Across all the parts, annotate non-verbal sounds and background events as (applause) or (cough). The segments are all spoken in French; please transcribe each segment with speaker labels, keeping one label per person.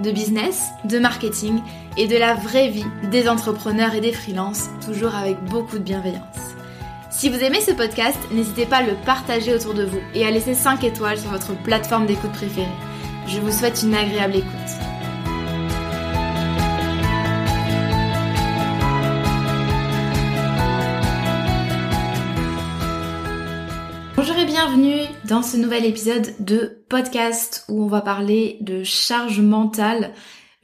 Speaker 1: de business, de marketing et de la vraie vie des entrepreneurs et des freelances, toujours avec beaucoup de bienveillance. Si vous aimez ce podcast, n'hésitez pas à le partager autour de vous et à laisser 5 étoiles sur votre plateforme d'écoute préférée. Je vous souhaite une agréable écoute. Bienvenue dans ce nouvel épisode de podcast où on va parler de charge mentale.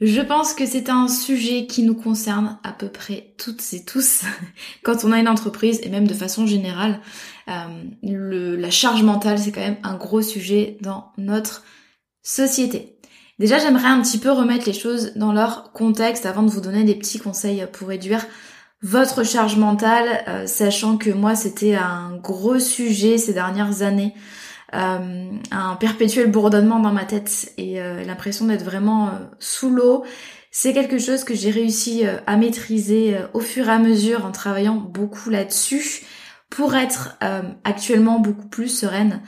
Speaker 1: Je pense que c'est un sujet qui nous concerne à peu près toutes et tous (laughs) quand on a une entreprise et même de façon générale. Euh, la charge mentale, c'est quand même un gros sujet dans notre société. Déjà, j'aimerais un petit peu remettre les choses dans leur contexte avant de vous donner des petits conseils pour réduire votre charge mentale, euh, sachant que moi c'était un gros sujet ces dernières années, euh, un perpétuel bourdonnement dans ma tête et euh, l'impression d'être vraiment sous l'eau. C'est quelque chose que j'ai réussi à maîtriser au fur et à mesure en travaillant beaucoup là-dessus pour être actuellement beaucoup plus sereine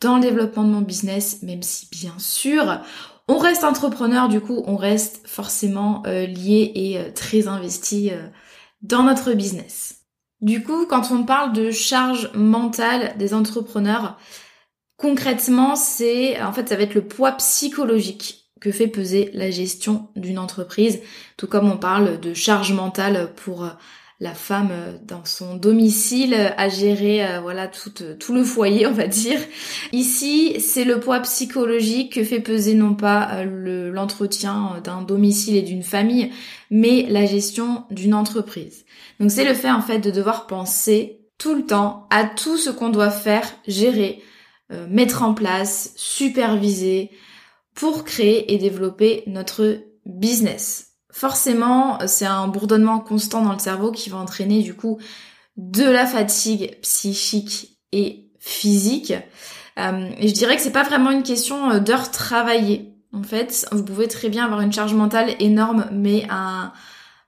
Speaker 1: dans le développement de mon business, même si bien sûr on reste entrepreneur, du coup on reste forcément lié et très investi dans notre business. Du coup, quand on parle de charge mentale des entrepreneurs, concrètement, c'est en fait ça va être le poids psychologique que fait peser la gestion d'une entreprise, tout comme on parle de charge mentale pour la femme euh, dans son domicile à gérer euh, voilà tout, euh, tout le foyer on va dire. Ici c'est le poids psychologique que fait peser non pas l'entretien d'un domicile et d'une famille mais la gestion d'une entreprise. Donc c'est le fait en fait de devoir penser tout le temps à tout ce qu'on doit faire, gérer, mettre en place, superviser pour créer et développer notre business forcément, c'est un bourdonnement constant dans le cerveau qui va entraîner du coup de la fatigue psychique et physique. Euh, et je dirais que c'est pas vraiment une question euh, d'heures travaillées. En fait, vous pouvez très bien avoir une charge mentale énorme, mais un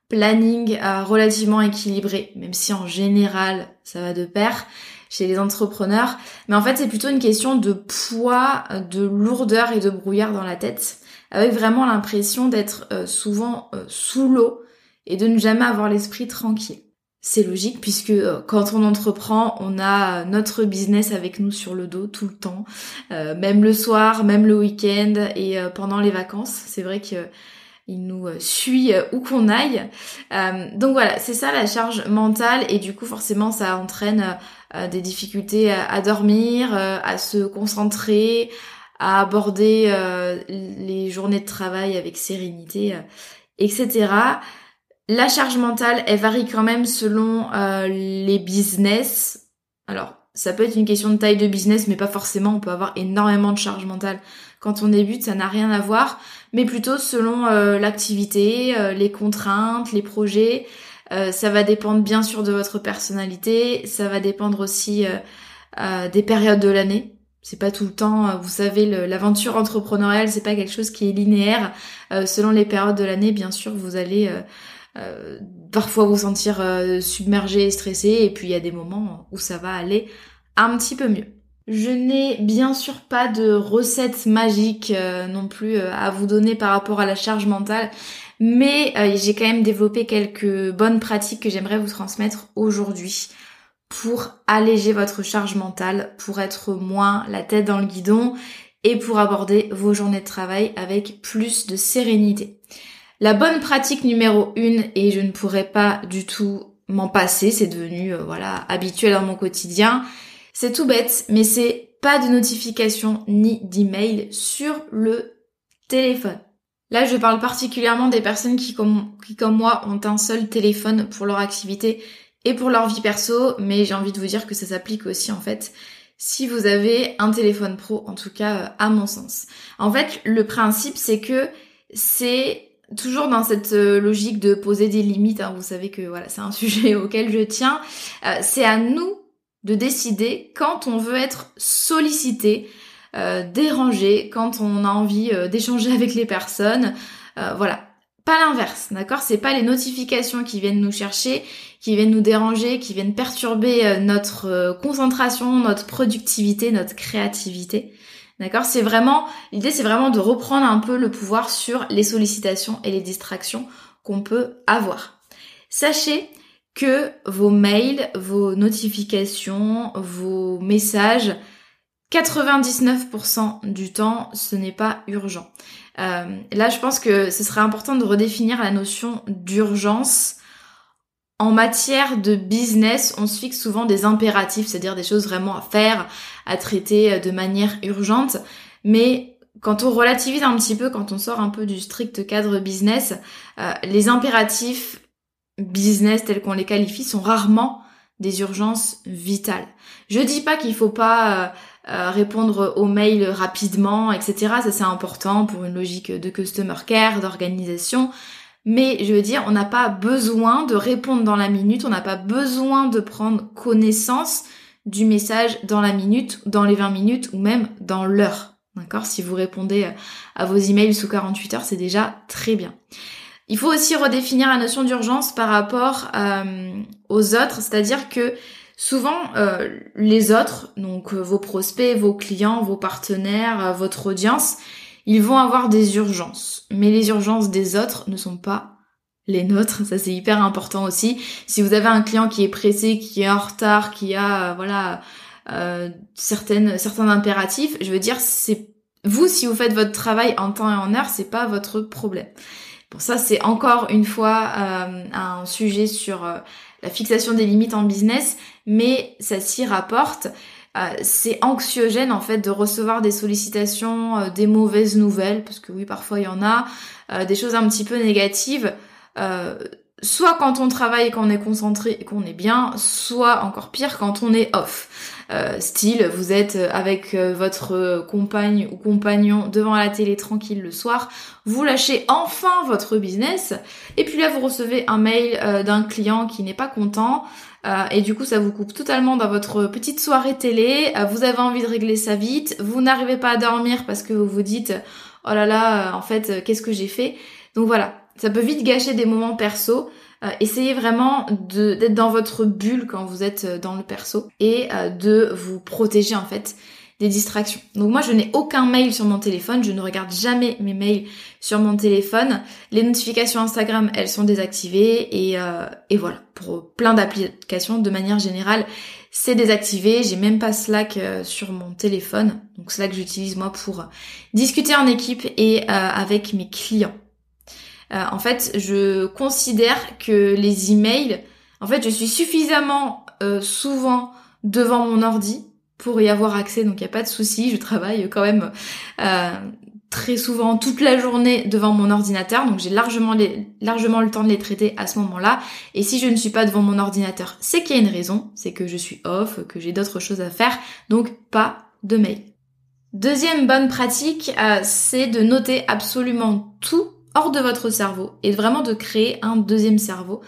Speaker 1: planning euh, relativement équilibré, même si en général ça va de pair chez les entrepreneurs. Mais en fait, c'est plutôt une question de poids, de lourdeur et de brouillard dans la tête avec vraiment l'impression d'être euh, souvent euh, sous l'eau et de ne jamais avoir l'esprit tranquille. C'est logique puisque euh, quand on entreprend, on a notre business avec nous sur le dos tout le temps, même le soir, même le week-end et pendant les vacances. C'est vrai que il nous suit où qu'on aille. donc voilà, c'est ça la charge mentale et du coup forcément ça entraîne des difficultés à dormir, à se concentrer, à aborder euh, les journées de travail avec sérénité, euh, etc. La charge mentale, elle varie quand même selon euh, les business. Alors, ça peut être une question de taille de business, mais pas forcément. On peut avoir énormément de charge mentale quand on débute, ça n'a rien à voir, mais plutôt selon l'activité, les contraintes, les projets. ça va dépendre bien sûr de votre personnalité, ça va dépendre aussi des périodes de l'année. C'est pas tout le temps, euh, vous savez, l'aventure entrepreneuriale, c'est pas quelque chose qui est linéaire. Euh, selon les périodes de l'année, bien sûr, vous allez euh, parfois vous sentir submergé et stressé, et puis il y a des moments où ça va aller un petit peu mieux. Je n'ai bien sûr pas de recette magique non plus à vous donner par rapport à la charge mentale, mais j'ai quand même développé quelques bonnes pratiques que j'aimerais vous transmettre aujourd'hui pour alléger votre charge mentale, pour être moins la tête dans le guidon et pour aborder vos journées de travail avec plus de sérénité. La bonne pratique numéro une, et je ne pourrais pas du tout m'en passer, c'est devenu euh, voilà habituel dans mon quotidien. C'est tout bête, mais c'est pas de notification ni d'email sur le téléphone. Là, je parle particulièrement des personnes qui comme, qui, comme moi, ont un seul téléphone pour leur activité et pour leur vie perso, mais j'ai envie de vous dire que ça s'applique aussi, en fait, si vous avez un téléphone pro, en tout cas, euh, à mon sens. En fait, le principe, c'est que c'est toujours dans cette euh, logique de poser des limites, hein, vous savez que voilà, c'est un (laughs) sujet auquel je tiens, euh, c'est à nous de décider quand on veut être sollicité, euh, dérangé, quand on a envie d'échanger avec les personnes. Voilà. Pas l'inverse, d'accord? C'est pas les notifications qui viennent nous chercher, qui viennent nous déranger, qui viennent perturber notre concentration, notre productivité, notre créativité. D'accord? C'est vraiment l'idée c'est vraiment de reprendre un peu le pouvoir sur les sollicitations et les distractions qu'on peut avoir. Sachez que vos mails, vos notifications, vos messages 99% du temps, ce n'est pas urgent. Euh, là, je pense que ce serait important de redéfinir la notion d'urgence. En matière de business, on se fixe souvent des impératifs, c'est-à-dire des choses vraiment à faire, à traiter de manière urgente. Mais quand on relativise un petit peu, quand on sort un peu du strict cadre business, euh, les impératifs business tels qu'on les qualifie sont rarement des urgences vitales. Je dis pas qu'il faut pas euh, euh, répondre aux mails rapidement, etc. Ça c'est important pour une logique de customer care, d'organisation. Mais je veux dire, on n'a pas besoin de répondre dans la minute, on n'a pas besoin de prendre connaissance du message dans la minute, dans les 20 minutes ou même dans l'heure. D'accord? Si vous répondez à vos emails sous 48 heures, c'est déjà très bien. Il faut aussi redéfinir la notion d'urgence par rapport euh, aux autres, c'est-à-dire que Souvent, euh, les autres, donc euh, vos prospects, vos clients, vos partenaires, votre audience, ils vont avoir des urgences. Mais les urgences des autres ne sont pas les nôtres, ça c'est hyper important aussi. Si vous avez un client qui est pressé, qui est en retard, qui a voilà certaines certains impératifs, je veux dire c'est vous si vous faites votre travail en temps et en heure, c'est pas votre problème. Pour ça c'est encore une fois un sujet sur la fixation des limites en business, mais ça s'y rapporte. Euh, c'est anxiogène en fait de recevoir des sollicitations, euh, des mauvaises nouvelles, parce que oui parfois il y en a, euh, des choses un petit peu négatives, soit quand on travaille et qu'on est concentré et qu'on est bien, soit encore pire quand on est off. Euh, style, vous êtes avec euh, votre compagne ou compagnon devant la télé tranquille le soir, vous lâchez enfin votre business, et puis là vous recevez un mail euh, d'un client qui n'est pas content, et du coup ça vous coupe totalement dans votre petite soirée télé, vous avez envie de régler ça vite, vous n'arrivez pas à dormir parce que vous vous dites oh là là, en fait, qu'est-ce que j'ai fait? Donc voilà, ça peut vite gâcher des moments perso. Euh, essayez vraiment d'être dans votre bulle quand vous êtes euh, dans le perso et euh, de vous protéger en fait des distractions. Donc moi je n'ai aucun mail sur mon téléphone, je ne regarde jamais mes mails sur mon téléphone. Les notifications Instagram elles sont désactivées et, et voilà pour plein d'applications de manière générale c'est désactivé. J'ai même pas Slack sur mon téléphone donc Slack j'utilise moi pour discuter en équipe et avec mes clients. Euh, en fait, je considère que les emails, en fait, je suis suffisamment euh, souvent devant mon ordi pour y avoir accès, donc il n'y a pas de souci. Je travaille quand même euh, très souvent toute la journée devant mon ordinateur, donc j'ai largement, largement le temps de les traiter à ce moment-là. Et si je ne suis pas devant mon ordinateur, c'est qu'il y a une raison, c'est que je suis off, que j'ai d'autres choses à faire, donc pas de mail. Deuxième bonne pratique, c'est de noter absolument tout hors de votre cerveau et vraiment de créer un deuxième cerveau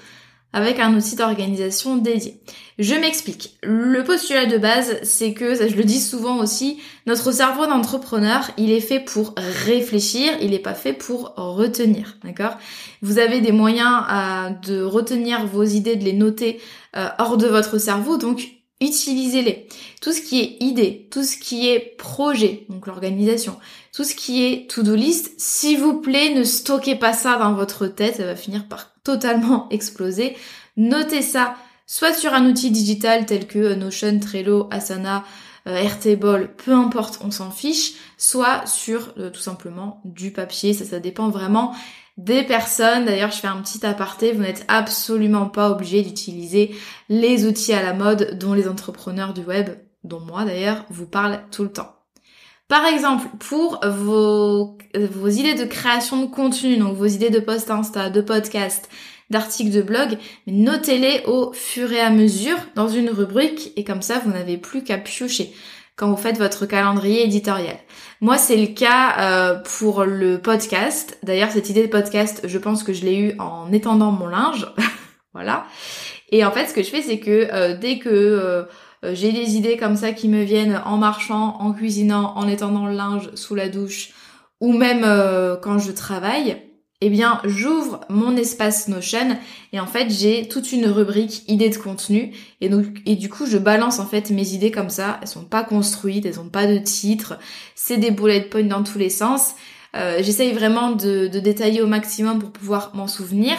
Speaker 1: avec un outil d'organisation dédié. Je m'explique. Le postulat de base, c'est que, ça je le dis souvent aussi, notre cerveau d'entrepreneur, il est fait pour réfléchir, il n'est pas fait pour retenir, d'accord? Vous avez des moyens euh, de retenir vos idées, de les noter euh, hors de votre cerveau, donc utilisez-les. Tout ce qui est idée, tout ce qui est projet, donc l'organisation, tout ce qui est to-do list, s'il vous plaît, ne stockez pas ça dans votre tête, ça va finir par (laughs) totalement exploser. Notez ça soit sur un outil digital tel que Notion, Trello, Asana, euh, Airtable, peu importe, on s'en fiche, soit sur euh, tout simplement du papier. Ça, ça dépend vraiment des personnes. D'ailleurs, je fais un petit aparté, vous n'êtes absolument pas obligé d'utiliser les outils à la mode dont les entrepreneurs du web, dont moi d'ailleurs, vous parlent tout le temps. Par exemple, pour vos, vos idées de création de contenu, donc vos idées de post Insta, de podcast, d'articles de blog, notez-les au fur et à mesure dans une rubrique et comme ça vous n'avez plus qu'à piocher quand vous faites votre calendrier éditorial. Moi, c'est le cas euh, pour le podcast. D'ailleurs, cette idée de podcast, je pense que je l'ai eue en étendant mon linge. (laughs) voilà. Et en fait, ce que je fais, c'est que euh, dès que euh, j'ai des idées comme ça qui me viennent en marchant, en cuisinant, en étendant le linge sous la douche, ou même quand je travaille, eh bien, j'ouvre mon espace Notion et en fait, j'ai toute une rubrique idées de contenu et donc et du coup, je balance en fait mes idées comme ça. Elles sont pas construites, elles ont pas de titre, c'est des bullet points dans tous les sens. Euh, J'essaye vraiment de, de détailler au maximum pour pouvoir m'en souvenir.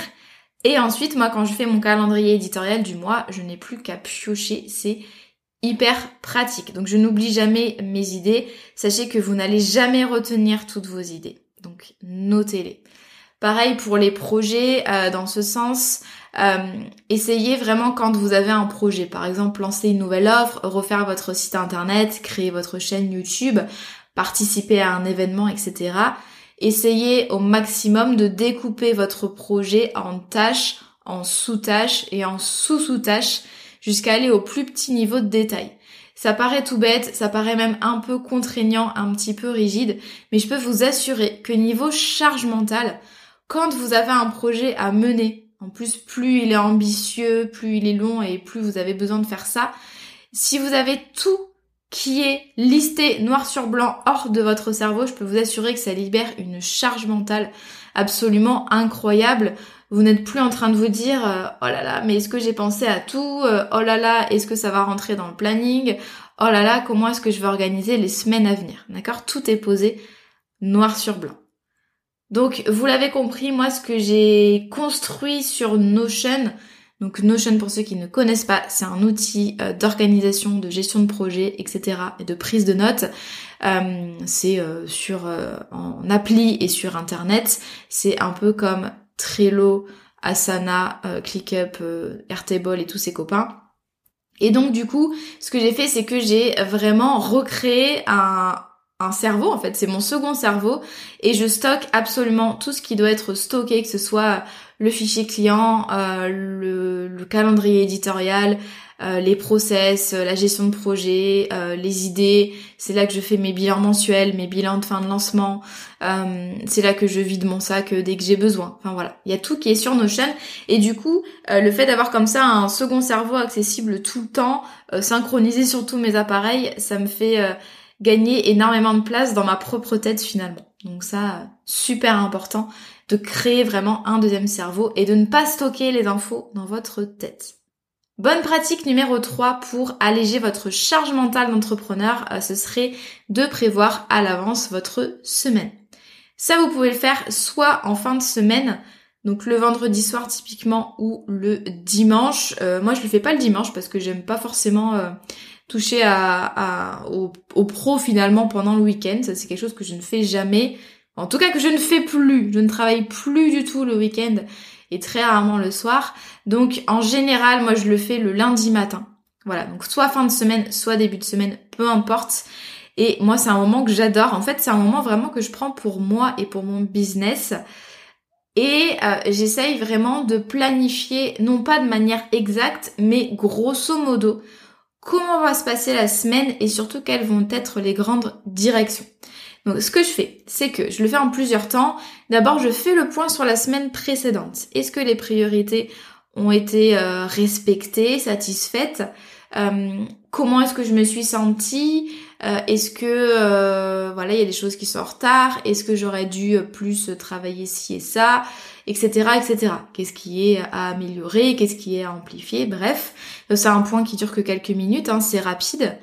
Speaker 1: Et ensuite, moi, quand je fais mon calendrier éditorial du mois, je n'ai plus qu'à piocher. C'est hyper pratique. Donc, je n'oublie jamais mes idées. Sachez que vous n'allez jamais retenir toutes vos idées. Donc, notez-les. Pareil pour les projets, euh, dans ce sens, euh, essayez vraiment quand vous avez un projet, par exemple lancer une nouvelle offre, refaire votre site internet, créer votre chaîne YouTube, participer à un événement, etc. Essayez au maximum de découper votre projet en tâches, en sous-tâches et en sous-sous-tâches jusqu'à aller au plus petit niveau de détail. Ça paraît tout bête, ça paraît même un peu contraignant, un petit peu rigide, mais je peux vous assurer que niveau charge mentale, quand vous avez un projet à mener, en plus plus il est ambitieux, plus il est long et plus vous avez besoin de faire ça, si vous avez tout qui est listé noir sur blanc hors de votre cerveau, je peux vous assurer que ça libère une charge mentale absolument incroyable. Vous n'êtes plus en train de vous dire euh, oh là là, mais est-ce que j'ai pensé à tout euh, Oh là là, est-ce que ça va rentrer dans le planning Oh là là, comment est-ce que je vais organiser les semaines à venir? D'accord? Tout est posé noir sur blanc. Donc vous l'avez compris, moi ce que j'ai construit sur Notion, donc Notion pour ceux qui ne connaissent pas, c'est un outil euh, d'organisation, de gestion de projet, etc. et de prise de notes. Euh, c'est euh, sur en appli et sur internet. C'est un peu comme Trello, Asana, ClickUp, Airtable et tous ses copains. Et donc du coup, ce que j'ai fait, c'est que j'ai vraiment recréé un, un cerveau en fait, c'est mon second cerveau et je stocke absolument tout ce qui doit être stocké, que ce soit le fichier client, euh, le, calendrier éditorial, euh, les process, la gestion de projet, euh, les idées. C'est là que je fais mes bilans mensuels, mes bilans de fin de lancement. c'est là que je vide mon sac dès que j'ai besoin. Enfin voilà, il y a tout qui est sur nos chaînes et du coup, le fait d'avoir comme ça un second cerveau accessible tout le temps, synchronisé sur tous mes appareils, ça me fait gagner énormément de place dans ma propre tête finalement. Donc ça, super important de créer vraiment un deuxième cerveau et de ne pas stocker les infos dans votre tête. Bonne pratique numéro 3 pour alléger votre charge mentale d'entrepreneur, euh, ce serait de prévoir à l'avance votre semaine. Ça, vous pouvez le faire soit en fin de semaine, donc le vendredi soir typiquement ou le dimanche. Euh, moi, je le fais pas le dimanche parce que j'aime pas forcément euh, toucher à, au, pro finalement pendant le week-end. Ça, c'est quelque chose que je ne fais jamais. En tout cas, que je ne fais plus. Je ne travaille plus du tout le week-end et très rarement le soir. Donc, en général, moi, je le fais le lundi matin. Voilà. Donc, soit fin de semaine, soit début de semaine, peu importe. Et moi, c'est un moment que j'adore. En fait, c'est un moment vraiment que je prends pour moi et pour mon business. Et euh, j'essaye vraiment de planifier, non pas de manière exacte, mais grosso modo, comment va se passer la semaine et surtout quelles vont être les grandes directions. Donc ce que je fais, c'est que je le fais en plusieurs temps. D'abord, je fais le point sur la semaine précédente. Est-ce que les priorités ont été euh, respectées, satisfaites? Euh, Comment est-ce que je me suis sentie? Euh, Est-ce que voilà, il y a des choses qui sont en retard? Est-ce que j'aurais dû plus travailler ci et ça? Etc., etc. Qu'est-ce qui est à améliorer, qu'est-ce qui est à amplifier, bref. C'est un point qui dure que quelques minutes, hein, c'est rapide.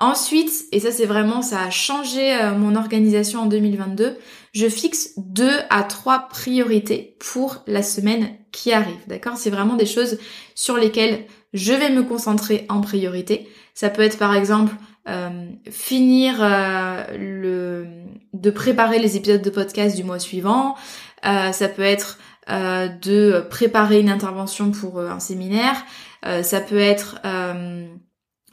Speaker 1: Ensuite, et ça c'est vraiment, ça a changé euh, mon organisation en 2022, je fixe deux à trois priorités pour la semaine qui arrive, d'accord? C'est vraiment des choses sur lesquelles je vais me concentrer en priorité. Ça peut être par exemple finir le de préparer les épisodes de podcast du mois suivant. Ça peut être de préparer une intervention pour un séminaire. ça peut être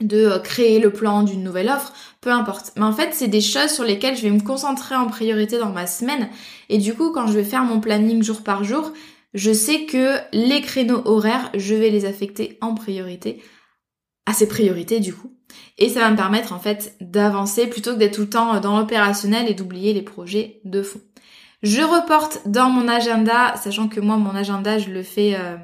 Speaker 1: de euh, créer le plan d'une nouvelle offre, peu importe. Mais en fait, c'est des choses sur lesquelles je vais me concentrer en priorité dans ma semaine. Et du coup, quand je vais faire mon planning jour par jour, je sais que les créneaux horaires, je vais les affecter en priorité à ces priorités du coup. Et ça va me permettre en fait d'avancer plutôt que d'être tout le temps dans l'opérationnel et d'oublier les projets de fond. Je reporte dans mon agenda, sachant que moi mon agenda je le fais euh,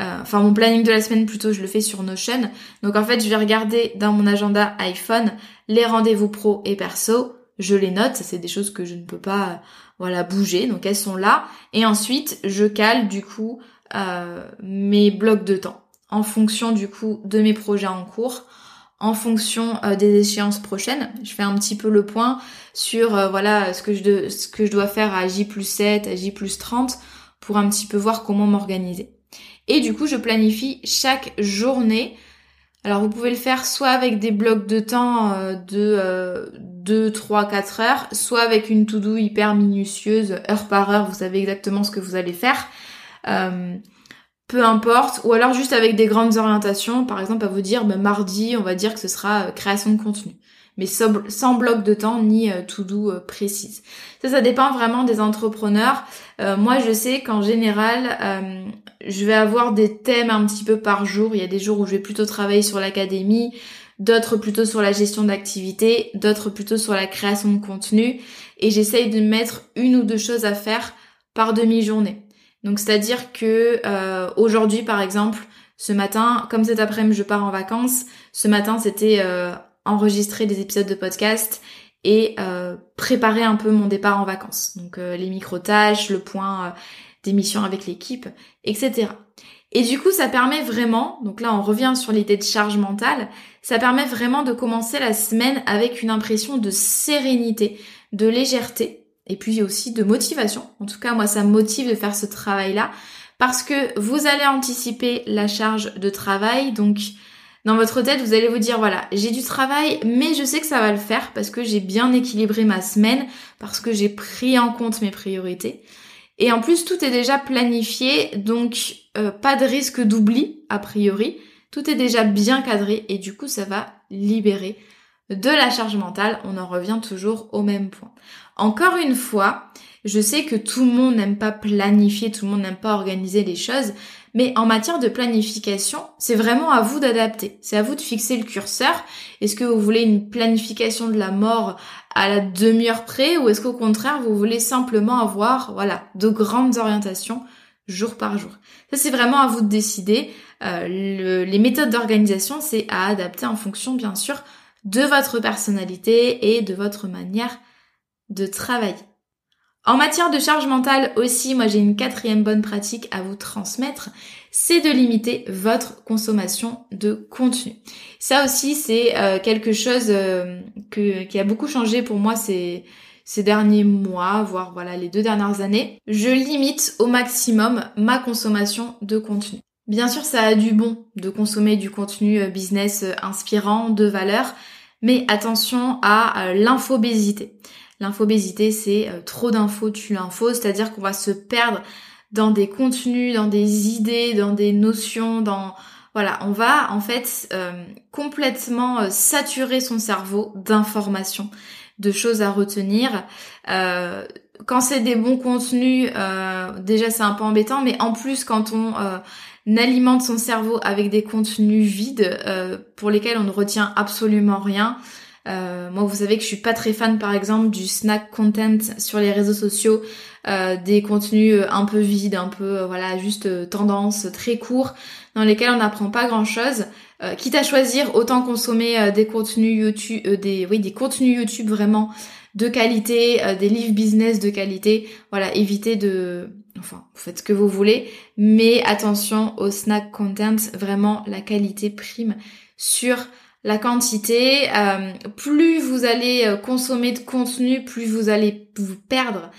Speaker 1: euh, enfin mon planning de la semaine plutôt je le fais sur Notion. Donc en fait je vais regarder dans mon agenda iPhone les rendez-vous pro et perso, je les note, c'est des choses que je ne peux pas euh, voilà bouger, donc elles sont là. Et ensuite je cale du coup euh, mes blocs de temps en fonction du coup de mes projets en cours, en fonction des échéances prochaines. Je fais un petit peu le point sur voilà ce que je ce que je dois faire à J plus 7, à J plus 30 pour un petit peu voir comment m'organiser. Et du coup, je planifie chaque journée. Alors vous pouvez le faire soit avec des blocs de temps euh, de 2, 3, 4 heures, soit avec une to-do hyper minutieuse, heure par heure, vous savez exactement ce que vous allez faire. Euh, peu importe, ou alors juste avec des grandes orientations, par exemple à vous dire bah, mardi, on va dire que ce sera euh, création de contenu mais sans bloc de temps ni euh, to do euh, précise. Ça, ça dépend vraiment des entrepreneurs. Euh, moi, je sais qu'en général, je vais avoir des thèmes un petit peu par jour. Il y a des jours où je vais plutôt travailler sur l'académie, d'autres plutôt sur la gestion d'activité, d'autres plutôt sur la création de contenu. Et j'essaye de mettre une ou deux choses à faire par demi-journée. Donc, c'est-à-dire que aujourd'hui, par exemple, ce matin, comme cet après-midi je pars en vacances, ce matin c'était enregistrer des épisodes de podcast et euh, préparer un peu mon départ en vacances. Donc euh, les micro-tâches, le point euh, d'émission avec l'équipe, etc. Et du coup, ça permet vraiment, donc là on revient sur l'idée de charge mentale, ça permet vraiment de commencer la semaine avec une impression de sérénité, de légèreté, et puis aussi de motivation. En tout cas, moi, ça me motive de faire ce travail-là, parce que vous allez anticiper la charge de travail, donc dans votre tête, vous allez vous dire, voilà, j'ai du travail, mais je sais que ça va le faire parce que j'ai bien équilibré ma semaine, parce que j'ai pris en compte mes priorités. Et en plus, tout est déjà planifié, donc euh, pas de risque d'oubli, a priori. Tout est déjà bien cadré et du coup, ça va libérer de la charge mentale. On en revient toujours au même point. Encore une fois, je sais que tout le monde n'aime pas planifier, tout le monde n'aime pas organiser les choses, mais en matière de planification, c'est vraiment à vous d'adapter. C'est à vous de fixer le curseur. Est-ce que vous voulez une planification de la mort à la demi-heure près ou est-ce qu'au contraire, vous voulez simplement avoir, voilà, de grandes orientations jour par jour? Ça, c'est vraiment à vous de décider. Euh, les méthodes d'organisation, c'est à adapter en fonction, bien sûr, de votre personnalité et de votre manière de travailler. En matière de charge mentale aussi, moi j'ai une quatrième bonne pratique à vous transmettre, c'est de limiter votre consommation de contenu. Ça aussi c'est euh, quelque chose euh, qui a beaucoup changé pour moi ces, ces derniers mois, voire voilà les deux dernières années. Je limite au maximum ma consommation de contenu. Bien sûr ça a du bon de consommer du contenu euh, business inspirant, de valeur, mais attention à l'infobésité. L'infobésité, c'est euh, trop d'infos tue l'info, c'est-à-dire qu'on va se perdre dans des contenus, dans des idées, dans des notions, dans voilà, on va en fait euh, complètement euh, saturer son cerveau d'informations, de choses à retenir. quand c'est des bons contenus, déjà c'est un peu embêtant, mais en plus quand on alimente son cerveau avec des contenus vides pour lesquels on ne retient absolument rien, euh, moi, vous savez que je suis pas très fan, par exemple, du snack content sur les réseaux sociaux, euh, des contenus euh, un peu vides, un peu, voilà, juste tendance, très courts, dans lesquels on n'apprend pas grand-chose. quitte à choisir, autant consommer des contenus YouTube, des, oui, des contenus YouTube vraiment de qualité, des livres business de qualité. Voilà, évitez de, enfin, vous faites ce que vous voulez, mais attention au snack content, vraiment la qualité prime sur la quantité, euh, plus vous allez euh, consommer de contenu, plus vous allez vous perdre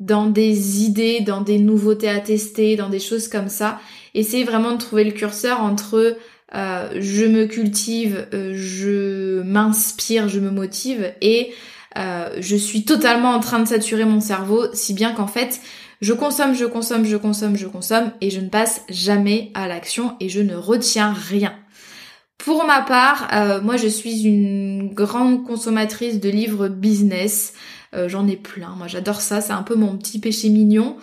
Speaker 1: dans des idées, dans des nouveautés à tester, dans des choses comme ça. Essayez vraiment de trouver le curseur entre je me cultive, je m'inspire, je me motive et je suis totalement en train de saturer mon cerveau, si bien qu'en fait, je consomme, je consomme, je consomme, je consomme et je ne passe jamais à l'action et je ne retiens rien. Pour ma part, euh, moi je suis une grande consommatrice de livres business. Euh, j'en ai plein, moi j'adore ça, c'est un peu mon petit péché mignon.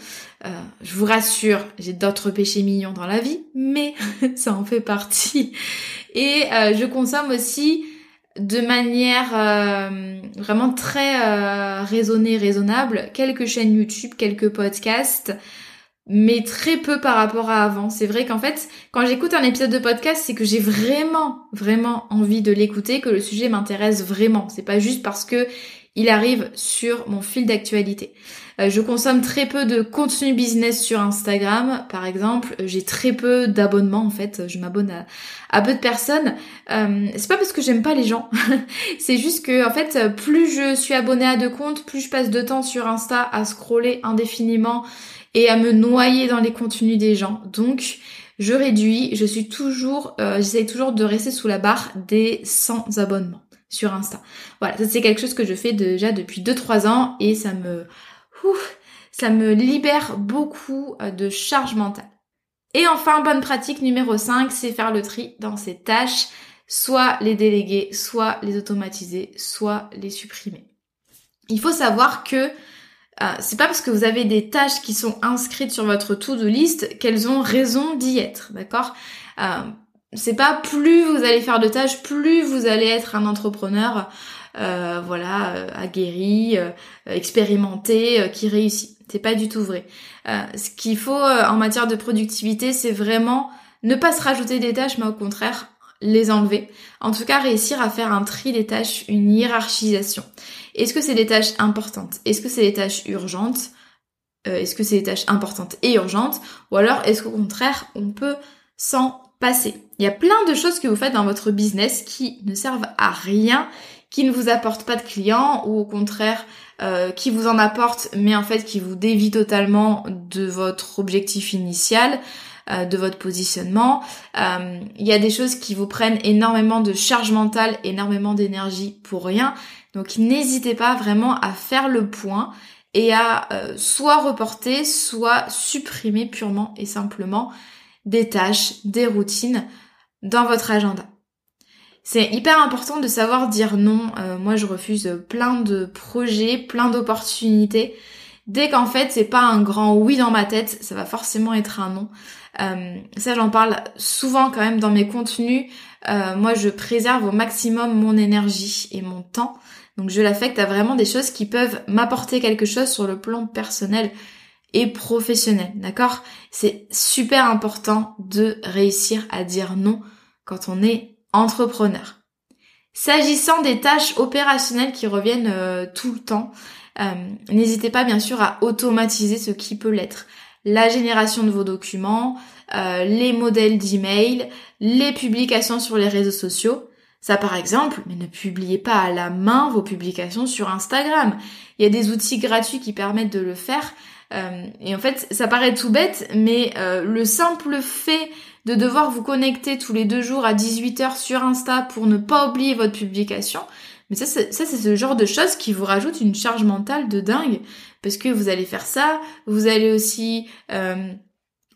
Speaker 1: Euh, je vous rassure, j'ai d'autres péchés mignons dans la vie, mais (laughs) ça en fait partie. Et je consomme aussi de manière vraiment très raisonnée, raisonnable, quelques chaînes YouTube, quelques podcasts, mais très peu par rapport à avant. C'est vrai qu'en fait, quand j'écoute un épisode de podcast, c'est que j'ai vraiment, vraiment envie de l'écouter, que le sujet m'intéresse vraiment. C'est pas juste parce que il arrive sur mon fil d'actualité. Euh, je consomme très peu de contenu business sur Instagram, par exemple. J'ai très peu d'abonnements en fait. Je m'abonne à, peu de personnes. Euh, c'est pas parce que j'aime pas les gens. (laughs) c'est juste que en fait, plus je suis abonnée à deux comptes, plus je passe de temps sur Insta à scroller indéfiniment et à me noyer dans les contenus des gens. Donc je réduis, je suis toujours, euh, j'essaie toujours de rester sous la barre des 100 abonnements sur Insta. Voilà, ça c'est quelque chose que je fais déjà depuis 2-3 ans et ça me, ça me libère beaucoup euh, de charge mentale. Et enfin, bonne pratique numéro 5, c'est faire le tri dans ces tâches, soit les déléguer, soit les automatiser, soit les supprimer. Il faut savoir que euh, c'est pas parce que vous avez des tâches qui sont inscrites sur votre to-do list qu'elles ont raison d'y être, d'accord? Euh, C'est pas plus vous allez faire de tâches, plus vous allez être un entrepreneur, euh, voilà, aguerri, expérimenté, qui réussit. C'est pas du tout vrai. ce qu'il faut en matière de productivité, c'est vraiment ne pas se rajouter des tâches, mais au contraire les enlever. En tout cas, réussir à faire un tri des tâches, une hiérarchisation. Est-ce que c'est des tâches importantes? Est-ce que c'est des tâches urgentes? Euh, Est-ce que c'est des tâches importantes et urgentes? Ou alors est-ce qu'au contraire, on peut s'en passer? Il y a plein de choses que vous faites dans votre business qui ne servent à rien, qui ne vous apportent pas de clients ou au contraire euh, qui vous en apportent mais en fait qui vous dévient totalement de votre objectif initial. Euh, de votre positionnement. Euh, il y a des choses qui vous prennent énormément de charge mentale, énormément d'énergie pour rien. Donc n'hésitez pas vraiment à faire le point et à euh, soit reporter, soit supprimer purement et simplement des tâches, des routines dans votre agenda. C'est hyper important de savoir dire non. moi, je refuse plein de projets, plein d'opportunités. Dès qu'en fait, c'est pas un grand oui dans ma tête, ça va forcément être un non. Euh, ça, j'en parle souvent quand même dans mes contenus. Euh, moi, je préserve au maximum mon énergie et mon temps. Donc, je l'affecte à vraiment des choses qui peuvent m'apporter quelque chose sur le plan personnel et professionnel. D'accord? C'est super important de réussir à dire non quand on est entrepreneur. S'agissant des tâches opérationnelles qui reviennent euh, tout le temps, n'hésitez pas bien sûr à automatiser ce qui peut l'être la génération de vos documents, euh, les modèles d'email, les publications sur les réseaux sociaux. Ça par exemple, mais ne publiez pas à la main vos publications sur Instagram. Il y a des outils gratuits qui permettent de le faire. Euh, et en fait, ça paraît tout bête, mais euh, le simple fait de devoir vous connecter tous les deux jours à 18h sur Insta pour ne pas oublier votre publication, mais ça, c'est, ça, c'est ce genre de choses qui vous rajoute une charge mentale de dingue, parce que vous allez faire ça, vous allez aussi, euh,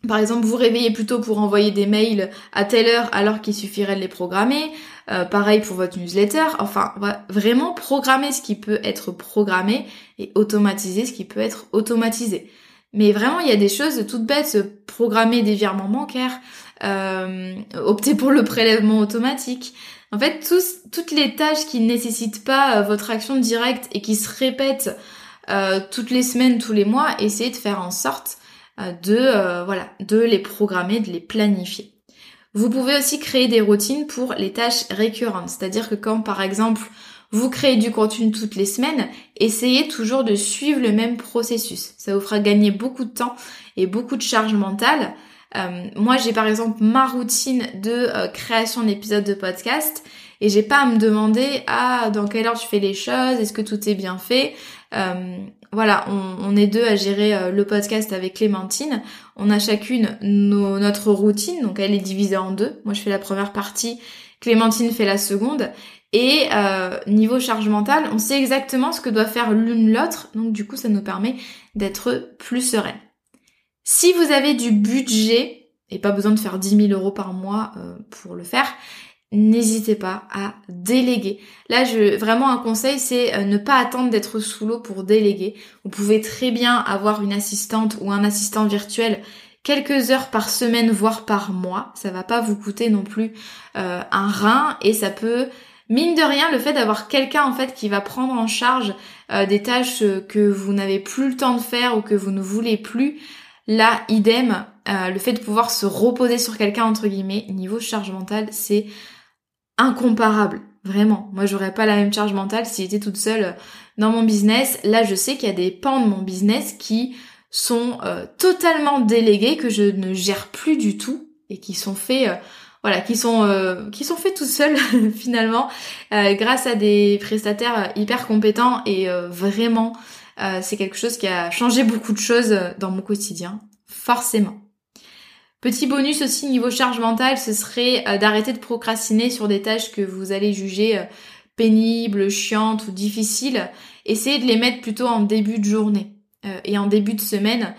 Speaker 1: par exemple, vous réveiller plutôt pour envoyer des mails à telle heure alors qu'il suffirait de les programmer. Euh, pareil pour votre newsletter. Enfin, vraiment programmer ce qui peut être programmé et automatiser ce qui peut être automatisé. Mais vraiment, il y a des choses toutes bêtes, programmer des virements bancaires, euh, opter pour le prélèvement automatique. En fait, tous, toutes les tâches qui ne nécessitent pas euh, votre action directe et qui se répètent euh, toutes les semaines, tous les mois, essayez de faire en sorte euh, de voilà, de les programmer, de les planifier. Vous pouvez aussi créer des routines pour les tâches récurrentes, c'est-à-dire que quand par exemple vous créez du contenu toutes les semaines, essayez toujours de suivre le même processus. Ça vous fera gagner beaucoup de temps et beaucoup de charge mentale. Euh, moi, j'ai par exemple ma routine de euh, création d'épisodes de podcast et j'ai pas à me demander ah dans quelle heure tu fais les choses, est-ce que tout est bien fait. Euh, voilà, on, est deux à gérer euh, le podcast avec Clémentine. On a chacune notre routine, donc elle est divisée en deux. Moi je fais la première partie, Clémentine fait la seconde. Et euh, niveau charge mentale, on sait exactement ce que doit faire l'une l'autre, donc du coup ça nous permet d'être plus serein. Si vous avez du budget, et pas besoin de faire 10 000 euros par mois pour le faire, n'hésitez pas à déléguer. Là, je, vraiment un conseil, c'est euh, ne pas attendre d'être sous l'eau pour déléguer. Vous pouvez très bien avoir une assistante ou un assistant virtuel quelques heures par semaine, voire par mois. Ça va pas vous coûter non plus euh, un rein et ça peut, mine de rien, le fait d'avoir quelqu'un en fait qui va prendre en charge euh, des tâches que vous n'avez plus le temps de faire ou que vous ne voulez plus. Là, idem, le fait de pouvoir se reposer sur quelqu'un entre guillemets, niveau charge mentale, c'est incomparable. Vraiment. Moi, j'aurais pas la même charge mentale si j'étais toute seule euh, dans mon business. Là, je sais qu'il y a des pans de mon business qui sont euh, totalement délégués, que je ne gère plus du tout et qui sont faits, euh, voilà, qui sont qui sont faits tout seuls (laughs) finalement, grâce à des prestataires hyper compétents et vraiment, c'est quelque chose qui a changé beaucoup de choses dans mon quotidien, forcément. Petit bonus aussi niveau charge mentale, ce serait euh, d'arrêter de procrastiner sur des tâches que vous allez juger euh, pénibles, chiantes ou difficiles. Essayez de les mettre plutôt en début de journée euh, et en début de semaine.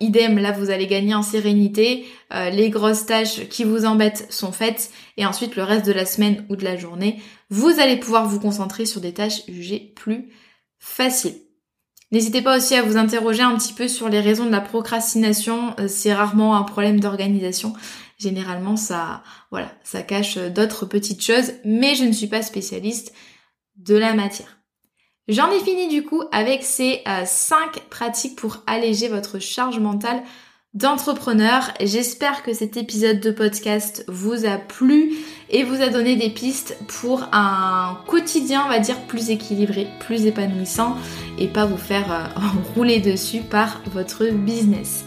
Speaker 1: idem, là vous allez gagner en sérénité. les grosses tâches qui vous embêtent sont faites et ensuite le reste de la semaine ou de la journée, vous allez pouvoir vous concentrer sur des tâches jugées plus faciles. N'hésitez pas aussi à vous interroger un petit peu sur les raisons de la procrastination. Euh, c'est rarement un problème d'organisation. Généralement, ça, voilà, ça cache d'autres petites choses, mais je ne suis pas spécialiste de la matière. J'en ai fini du coup avec ces 5 euh, pratiques pour alléger votre charge mentale d'entrepreneur. J'espère que cet épisode de podcast vous a plu et vous a donné des pistes pour un quotidien, on va dire, plus équilibré, plus épanouissant et pas vous faire euh, (laughs) rouler dessus par votre business.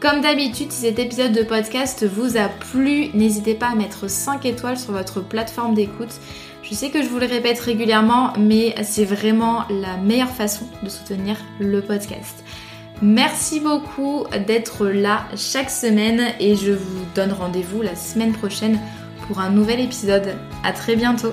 Speaker 1: Comme d'habitude, si cet épisode de podcast vous a plu, n'hésitez pas à mettre 5 étoiles sur votre plateforme d'écoute. Je sais que je vous le répète régulièrement, mais c'est vraiment la meilleure façon de soutenir le podcast. Merci beaucoup d'être là chaque semaine et je vous donne rendez-vous la semaine prochaine pour un nouvel épisode. À très bientôt